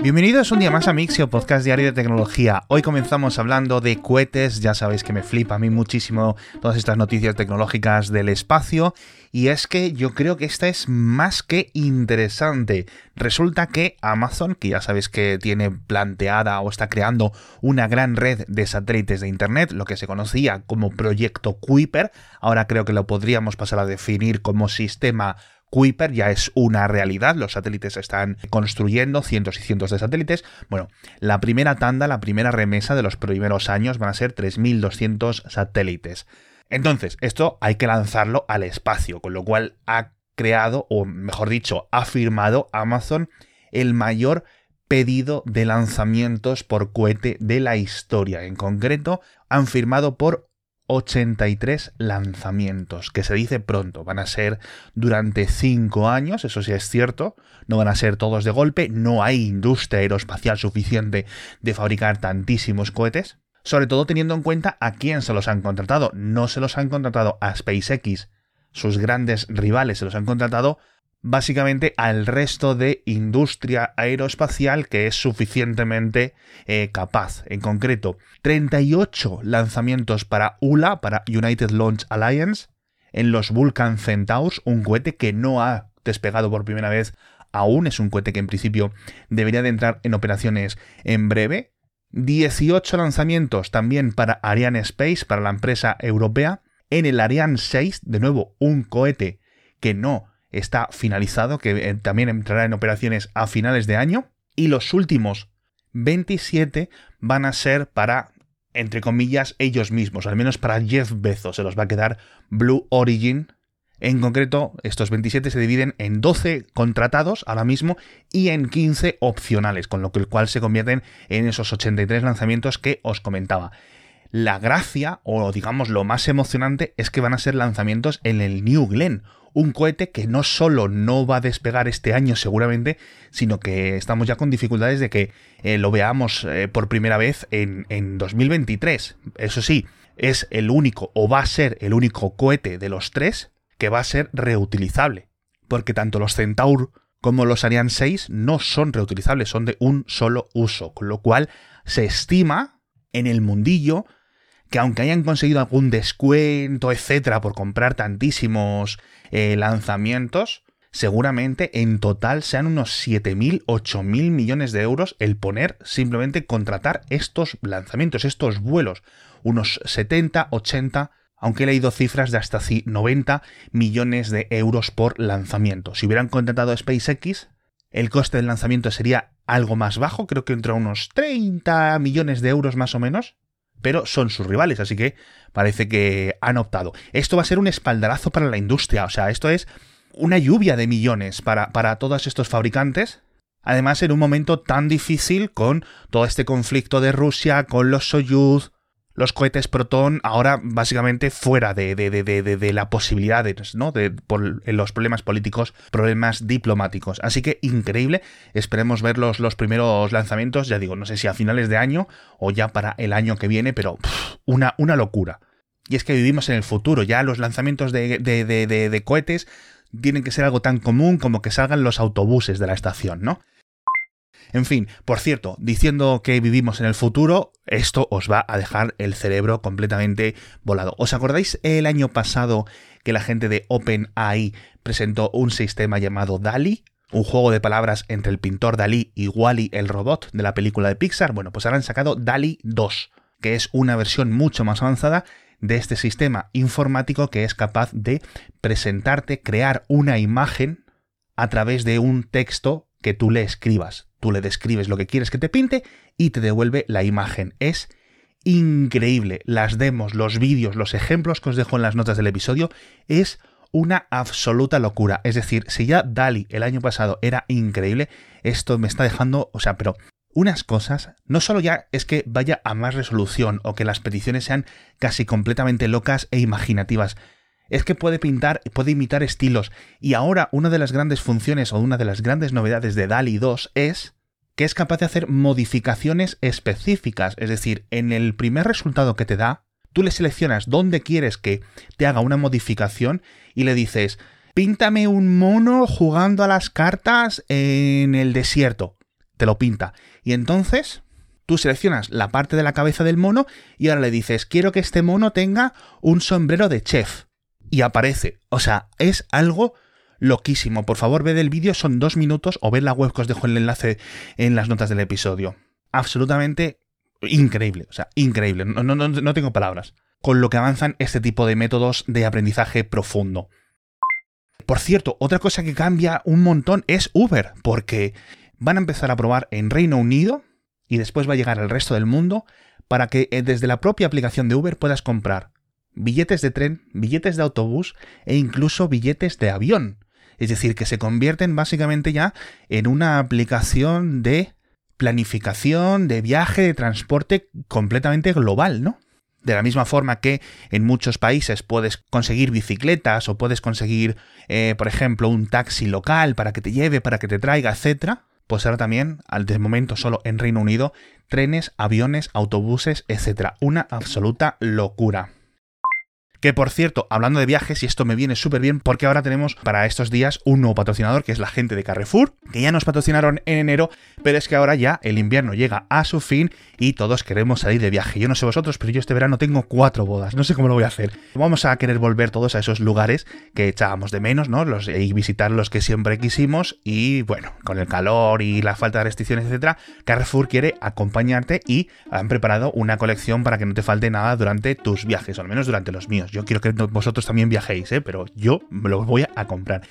Bienvenidos un día más a Mixio, podcast diario de tecnología. Hoy comenzamos hablando de cohetes, ya sabéis que me flipa a mí muchísimo todas estas noticias tecnológicas del espacio, y es que yo creo que esta es más que interesante. Resulta que Amazon, que ya sabéis que tiene planteada o está creando una gran red de satélites de Internet, lo que se conocía como proyecto Kuiper, ahora creo que lo podríamos pasar a definir como sistema Kuiper ya es una realidad, los satélites están construyendo cientos y cientos de satélites. Bueno, la primera tanda, la primera remesa de los primeros años van a ser 3.200 satélites. Entonces, esto hay que lanzarlo al espacio, con lo cual ha creado, o mejor dicho, ha firmado Amazon el mayor pedido de lanzamientos por cohete de la historia. En concreto, han firmado por 83 lanzamientos, que se dice pronto, van a ser durante 5 años, eso sí es cierto, no van a ser todos de golpe, no hay industria aeroespacial suficiente de fabricar tantísimos cohetes, sobre todo teniendo en cuenta a quién se los han contratado, no se los han contratado a SpaceX, sus grandes rivales se los han contratado básicamente al resto de industria aeroespacial que es suficientemente eh, capaz. En concreto, 38 lanzamientos para ULA, para United Launch Alliance, en los Vulcan Centaurs, un cohete que no ha despegado por primera vez aún, es un cohete que en principio debería de entrar en operaciones en breve. 18 lanzamientos también para Ariane Space, para la empresa europea. En el Ariane 6, de nuevo, un cohete que no está finalizado, que eh, también entrará en operaciones a finales de año. Y los últimos 27 van a ser para, entre comillas, ellos mismos, al menos para Jeff Bezos. Se los va a quedar Blue Origin. En concreto, estos 27 se dividen en 12 contratados ahora mismo y en 15 opcionales, con lo cual se convierten en esos 83 lanzamientos que os comentaba. La gracia, o digamos lo más emocionante, es que van a ser lanzamientos en el New Glenn, un cohete que no solo no va a despegar este año seguramente, sino que estamos ya con dificultades de que eh, lo veamos eh, por primera vez en, en 2023. Eso sí, es el único o va a ser el único cohete de los tres que va a ser reutilizable, porque tanto los Centaur como los Ariane 6 no son reutilizables, son de un solo uso, con lo cual se estima en el mundillo que aunque hayan conseguido algún descuento, etcétera, por comprar tantísimos eh, lanzamientos, seguramente en total sean unos 7.000, 8.000 millones de euros el poner simplemente contratar estos lanzamientos, estos vuelos, unos 70, 80, aunque he leído cifras de hasta 90 millones de euros por lanzamiento. Si hubieran contratado SpaceX, el coste del lanzamiento sería algo más bajo, creo que entre unos 30 millones de euros más o menos, pero son sus rivales, así que parece que han optado. Esto va a ser un espaldarazo para la industria, o sea, esto es una lluvia de millones para, para todos estos fabricantes. Además, en un momento tan difícil con todo este conflicto de Rusia, con los Soyuz, los cohetes Proton ahora básicamente fuera de, de, de, de la posibilidad ¿no? de por los problemas políticos, problemas diplomáticos. Así que increíble, esperemos ver los, los, primeros lanzamientos, ya digo, no sé si a finales de año o ya para el año que viene, pero una, una locura. Y es que vivimos en el futuro, ya los lanzamientos de cohetes tienen que ser algo tan común como que salgan los autobuses de la estación, ¿no? En fin, por cierto, diciendo que vivimos en el futuro, esto os va a dejar el cerebro completamente volado. ¿Os acordáis el año pasado que la gente de OpenAI presentó un sistema llamado DALI? Un juego de palabras entre el pintor Dalí y Wally el robot de la película de Pixar. Bueno, pues ahora han sacado DALI 2, que es una versión mucho más avanzada de este sistema informático que es capaz de presentarte, crear una imagen a través de un texto que tú le escribas. Tú le describes lo que quieres que te pinte y te devuelve la imagen. Es increíble. Las demos, los vídeos, los ejemplos que os dejo en las notas del episodio es una absoluta locura. Es decir, si ya Dali el año pasado era increíble, esto me está dejando, o sea, pero unas cosas, no solo ya es que vaya a más resolución o que las peticiones sean casi completamente locas e imaginativas, es que puede pintar, puede imitar estilos. Y ahora una de las grandes funciones o una de las grandes novedades de DALI 2 es que es capaz de hacer modificaciones específicas. Es decir, en el primer resultado que te da, tú le seleccionas dónde quieres que te haga una modificación y le dices, píntame un mono jugando a las cartas en el desierto. te lo pinta. Y entonces tú seleccionas la parte de la cabeza del mono y ahora le dices, quiero que este mono tenga un sombrero de chef. Y aparece. O sea, es algo loquísimo. Por favor, ved el vídeo, son dos minutos, o ved la web que os dejo el enlace en las notas del episodio. Absolutamente increíble, o sea, increíble. No, no, no tengo palabras. Con lo que avanzan este tipo de métodos de aprendizaje profundo. Por cierto, otra cosa que cambia un montón es Uber, porque van a empezar a probar en Reino Unido y después va a llegar al resto del mundo para que eh, desde la propia aplicación de Uber puedas comprar billetes de tren, billetes de autobús e incluso billetes de avión. Es decir, que se convierten básicamente ya en una aplicación de planificación, de viaje, de transporte completamente global, ¿no? De la misma forma que en muchos países puedes conseguir bicicletas o puedes conseguir, eh, por ejemplo, un taxi local para que te lleve, para que te traiga, etc., pues ahora también, al de momento solo en Reino Unido, trenes, aviones, autobuses, etc. Una absoluta locura. Que por cierto, hablando de viajes, y esto me viene súper bien porque ahora tenemos para estos días un nuevo patrocinador que es la gente de Carrefour, que ya nos patrocinaron en enero, pero es que ahora ya el invierno llega a su fin y todos queremos salir de viaje. Yo no sé vosotros, pero yo este verano tengo cuatro bodas, no sé cómo lo voy a hacer. Vamos a querer volver todos a esos lugares que echábamos de menos, ¿no? Los, y visitar los que siempre quisimos y bueno, con el calor y la falta de restricciones, etcétera, Carrefour quiere acompañarte y han preparado una colección para que no te falte nada durante tus viajes, o al menos durante los míos. Yo quiero que vosotros también viajéis, ¿eh? pero yo me lo voy a comprar.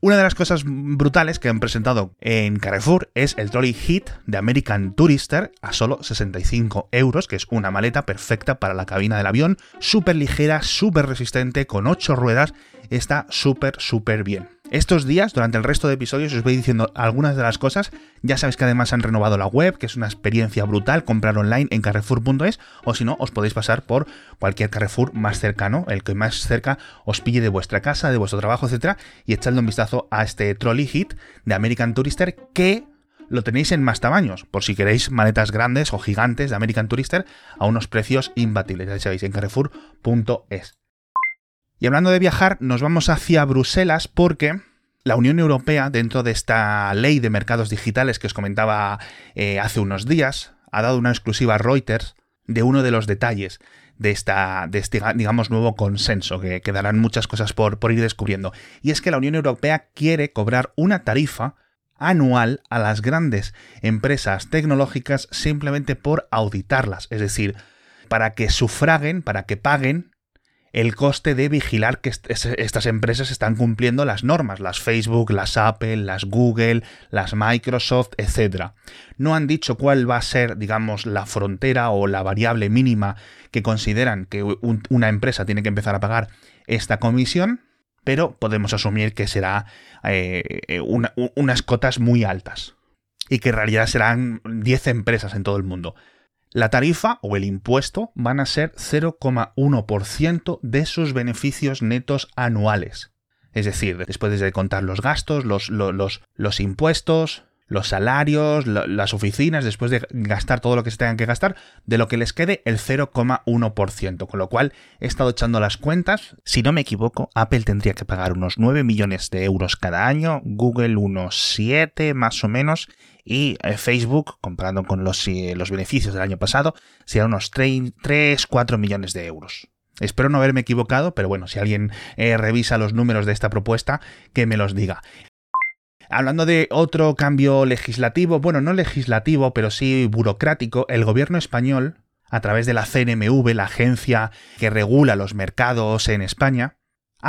Una de las cosas brutales que han presentado en Carrefour es el trolley Hit de American Tourister a solo 65 euros, que es una maleta perfecta para la cabina del avión, súper ligera, súper resistente, con 8 ruedas, está súper, súper bien. Estos días, durante el resto de episodios, os voy diciendo algunas de las cosas. Ya sabéis que además han renovado la web, que es una experiencia brutal, comprar online en carrefour.es, o si no, os podéis pasar por cualquier Carrefour más cercano, el que más cerca os pille de vuestra casa, de vuestro trabajo, etcétera, y echadle un vistazo a este trolley hit de American Tourister que lo tenéis en más tamaños, por si queréis maletas grandes o gigantes de American Tourister a unos precios imbatibles, ya sabéis, en carrefour.es. Y hablando de viajar, nos vamos hacia Bruselas porque la Unión Europea, dentro de esta ley de mercados digitales que os comentaba eh, hace unos días, ha dado una exclusiva a Reuters de uno de los detalles de, esta, este, digamos, nuevo consenso, que quedarán muchas cosas por, por ir descubriendo. Y es que la Unión Europea quiere cobrar una tarifa anual a las grandes empresas tecnológicas simplemente por auditarlas, es decir, para que sufraguen, para que paguen el coste de vigilar que estas empresas están cumpliendo las normas, las Facebook, las Apple, las Google, las Microsoft, etc. No han dicho cuál va a ser, digamos, la frontera o la variable mínima que consideran que una empresa tiene que empezar a pagar esta comisión, pero podemos asumir que será eh, unas cotas muy altas y que en realidad serán 10 empresas en todo el mundo. La tarifa o el impuesto van a ser 0,1% de sus beneficios netos anuales. Es decir, después de contar los gastos, los, los, impuestos, los salarios, las oficinas, después de gastar todo lo que se tengan que gastar, de lo que les quede el 0,1%. Con lo cual he estado echando las cuentas. Si no me equivoco, Apple tendría que pagar unos 9 millones de euros cada año, Google unos 7 más o menos, y eh, Facebook, comparando con los, eh, los beneficios del año pasado, serían unos 3, 4 millones de euros. Espero no haberme equivocado, pero bueno, si alguien eh, revisa los números de esta propuesta, que me los diga. Hablando de otro cambio legislativo, bueno, no legislativo, pero sí burocrático, el gobierno español, a través de la CNMV, la agencia que regula los mercados en España,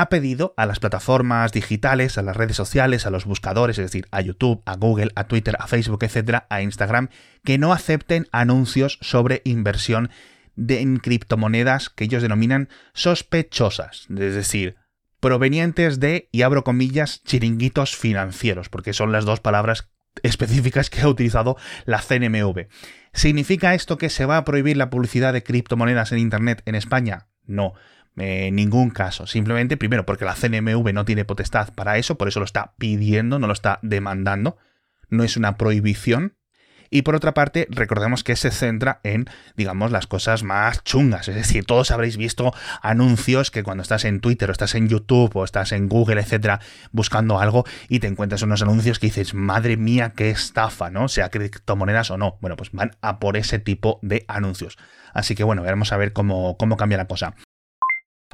ha pedido a las plataformas digitales, a las redes sociales, a los buscadores, es decir, a YouTube, a Google, a Twitter, a Facebook, etcétera, a Instagram, que no acepten anuncios sobre inversión de, en criptomonedas que ellos denominan sospechosas, es decir, provenientes de, y abro comillas, chiringuitos financieros, porque son las dos palabras específicas que ha utilizado la CNMV. ¿Significa esto que se va a prohibir la publicidad de criptomonedas en Internet en España? No. En ningún caso. Simplemente, primero, porque la CNMV no tiene potestad para eso, por eso lo está pidiendo, no lo está demandando. No es una prohibición. Y por otra parte, recordemos que se centra en, digamos, las cosas más chungas. Es decir, todos habréis visto anuncios que cuando estás en Twitter o estás en YouTube o estás en Google, etcétera, buscando algo y te encuentras unos anuncios que dices, madre mía, qué estafa, ¿no? Sea criptomonedas o no. Bueno, pues van a por ese tipo de anuncios. Así que bueno, veremos a ver cómo, cómo cambia la cosa.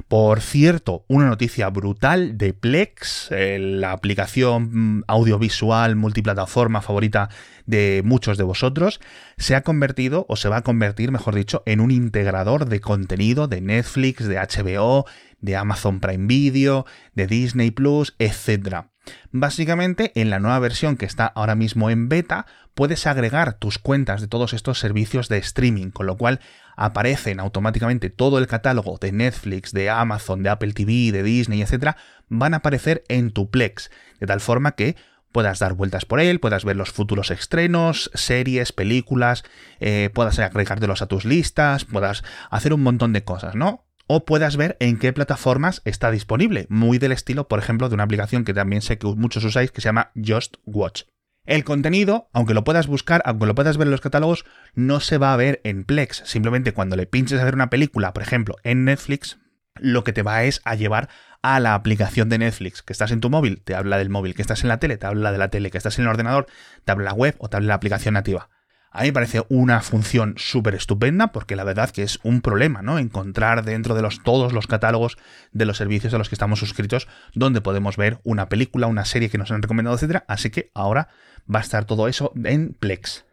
Por cierto, una noticia brutal de Plex, eh, la aplicación mm, audiovisual multiplataforma favorita de muchos de vosotros, se ha convertido, o se va a convertir, mejor dicho, en un integrador de contenido de Netflix, de HBO, de Amazon Prime Video, de Disney Plus, etc. Básicamente, en la nueva versión que está ahora mismo en beta, puedes agregar tus cuentas de todos estos servicios de streaming, con lo cual aparecen automáticamente todo el catálogo de Netflix, de Amazon, de Apple TV, de Disney, etcétera, van a aparecer en tu Plex, de tal forma que puedas dar vueltas por él, puedas ver los futuros estrenos, series, películas, eh, puedas agregártelos a tus listas, puedas hacer un montón de cosas, ¿no? O puedas ver en qué plataformas está disponible, muy del estilo, por ejemplo, de una aplicación que también sé que muchos usáis que se llama Just Watch. El contenido, aunque lo puedas buscar, aunque lo puedas ver en los catálogos, no se va a ver en Plex. Simplemente cuando le pinches a ver una película, por ejemplo, en Netflix, lo que te va es a llevar a la aplicación de Netflix. Que estás en tu móvil, te habla del móvil. Que estás en la tele, te habla de la tele. Que estás en el ordenador, te habla la web o te habla la aplicación nativa. A mí me parece una función súper estupenda porque la verdad que es un problema, ¿no? Encontrar dentro de los, todos los catálogos de los servicios a los que estamos suscritos donde podemos ver una película, una serie que nos han recomendado, etc. Así que ahora va a estar todo eso en Plex.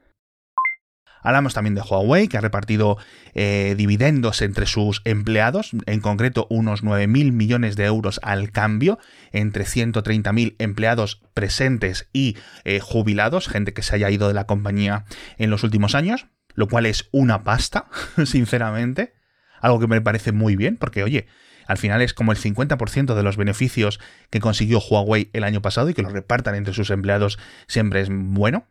Hablamos también de Huawei, que ha repartido eh, dividendos entre sus empleados, en concreto unos 9.000 millones de euros al cambio, entre 130.000 empleados presentes y eh, jubilados, gente que se haya ido de la compañía en los últimos años, lo cual es una pasta, sinceramente, algo que me parece muy bien, porque oye, al final es como el 50% de los beneficios que consiguió Huawei el año pasado y que lo repartan entre sus empleados siempre es bueno.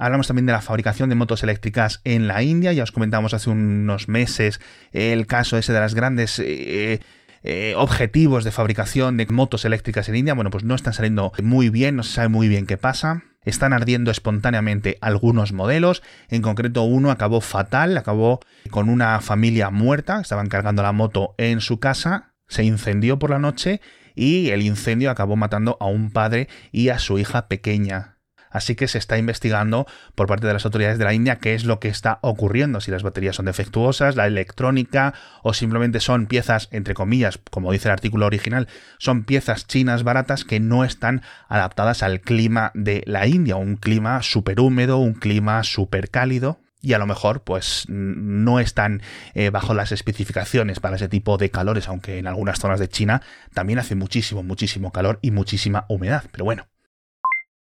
Hablamos también de la fabricación de motos eléctricas en la India. Ya os comentamos hace unos meses el caso ese de las grandes eh, eh, objetivos de fabricación de motos eléctricas en India. Bueno, pues no están saliendo muy bien, no se sabe muy bien qué pasa. Están ardiendo espontáneamente algunos modelos. En concreto, uno acabó fatal, acabó con una familia muerta. Estaban cargando la moto en su casa, se incendió por la noche y el incendio acabó matando a un padre y a su hija pequeña. Así que se está investigando por parte de las autoridades de la India qué es lo que está ocurriendo, si las baterías son defectuosas, la electrónica o simplemente son piezas, entre comillas, como dice el artículo original, son piezas chinas baratas que no están adaptadas al clima de la India, un clima súper húmedo, un clima súper cálido, y a lo mejor pues no están eh, bajo las especificaciones para ese tipo de calores, aunque en algunas zonas de China también hace muchísimo, muchísimo calor y muchísima humedad. Pero bueno,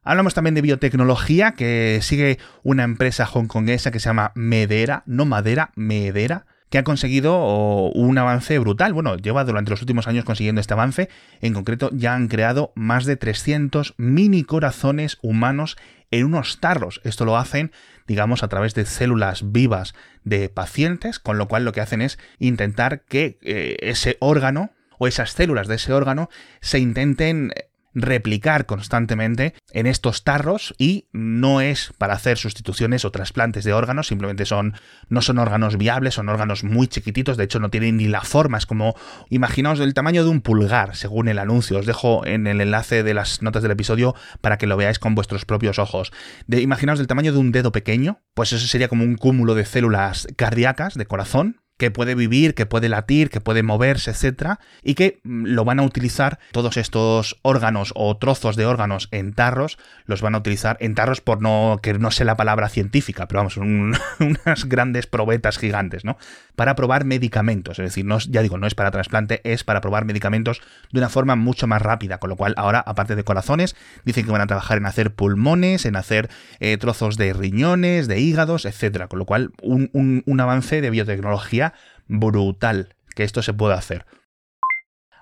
Hablamos también de biotecnología, que sigue una empresa hongkonguesa que se llama Medera, no Madera, Medera, que ha conseguido un avance brutal. Bueno, lleva durante los últimos años consiguiendo este avance. En concreto, ya han creado más de 300 mini corazones humanos en unos tarros. Esto lo hacen, digamos, a través de células vivas de pacientes, con lo cual lo que hacen es intentar que eh, ese órgano o esas células de ese órgano se intenten replicar constantemente en estos tarros y no es para hacer sustituciones o trasplantes de órganos, simplemente son no son órganos viables, son órganos muy chiquititos, de hecho no tienen ni la forma, es como imaginaos el tamaño de un pulgar, según el anuncio. Os dejo en el enlace de las notas del episodio para que lo veáis con vuestros propios ojos. De imaginaos el tamaño de un dedo pequeño, pues eso sería como un cúmulo de células cardíacas de corazón que puede vivir, que puede latir, que puede moverse, etcétera, y que mm, lo van a utilizar todos estos órganos o trozos de órganos en tarros, los van a utilizar en tarros por no que no sé la palabra científica, pero vamos, unas grandes probetas gigantes, ¿no? Para probar medicamentos, es decir, no, ya digo, no es para trasplante, es para probar medicamentos de una forma mucho más rápida, con lo cual ahora, aparte de corazones, dicen que van a trabajar en hacer pulmones, en hacer eh, trozos de riñones, de hígados, etcétera, con lo cual un avance de biotecnología brutal que esto se pueda hacer.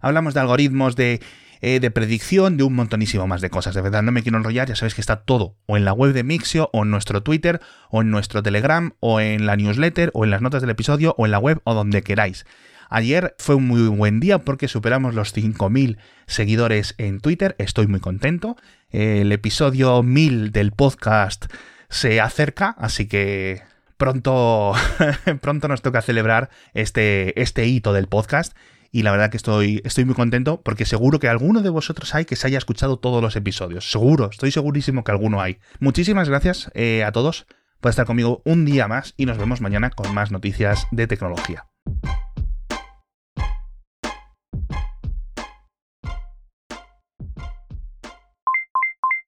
Hablamos de algoritmos de, eh, de, predicción, de un montonísimo más de cosas. De verdad, no me quiero enrollar, ya sabéis que está todo o en la web de Mixio, o en nuestro Twitter, o en nuestro Telegram, o en la newsletter, o en las notas del episodio, o en la web, o donde queráis. Ayer fue un muy buen día porque superamos los 5.000 seguidores en Twitter, estoy muy contento. El episodio 1000 del podcast se acerca, así que pronto, pronto nos toca celebrar este, este hito del podcast. Y la verdad que estoy, estoy muy contento porque seguro que alguno de vosotros hay que se haya escuchado todos los episodios. Seguro, estoy segurísimo que alguno hay. Muchísimas gracias eh, a todos por estar conmigo un día más y nos vemos mañana con más noticias de tecnología.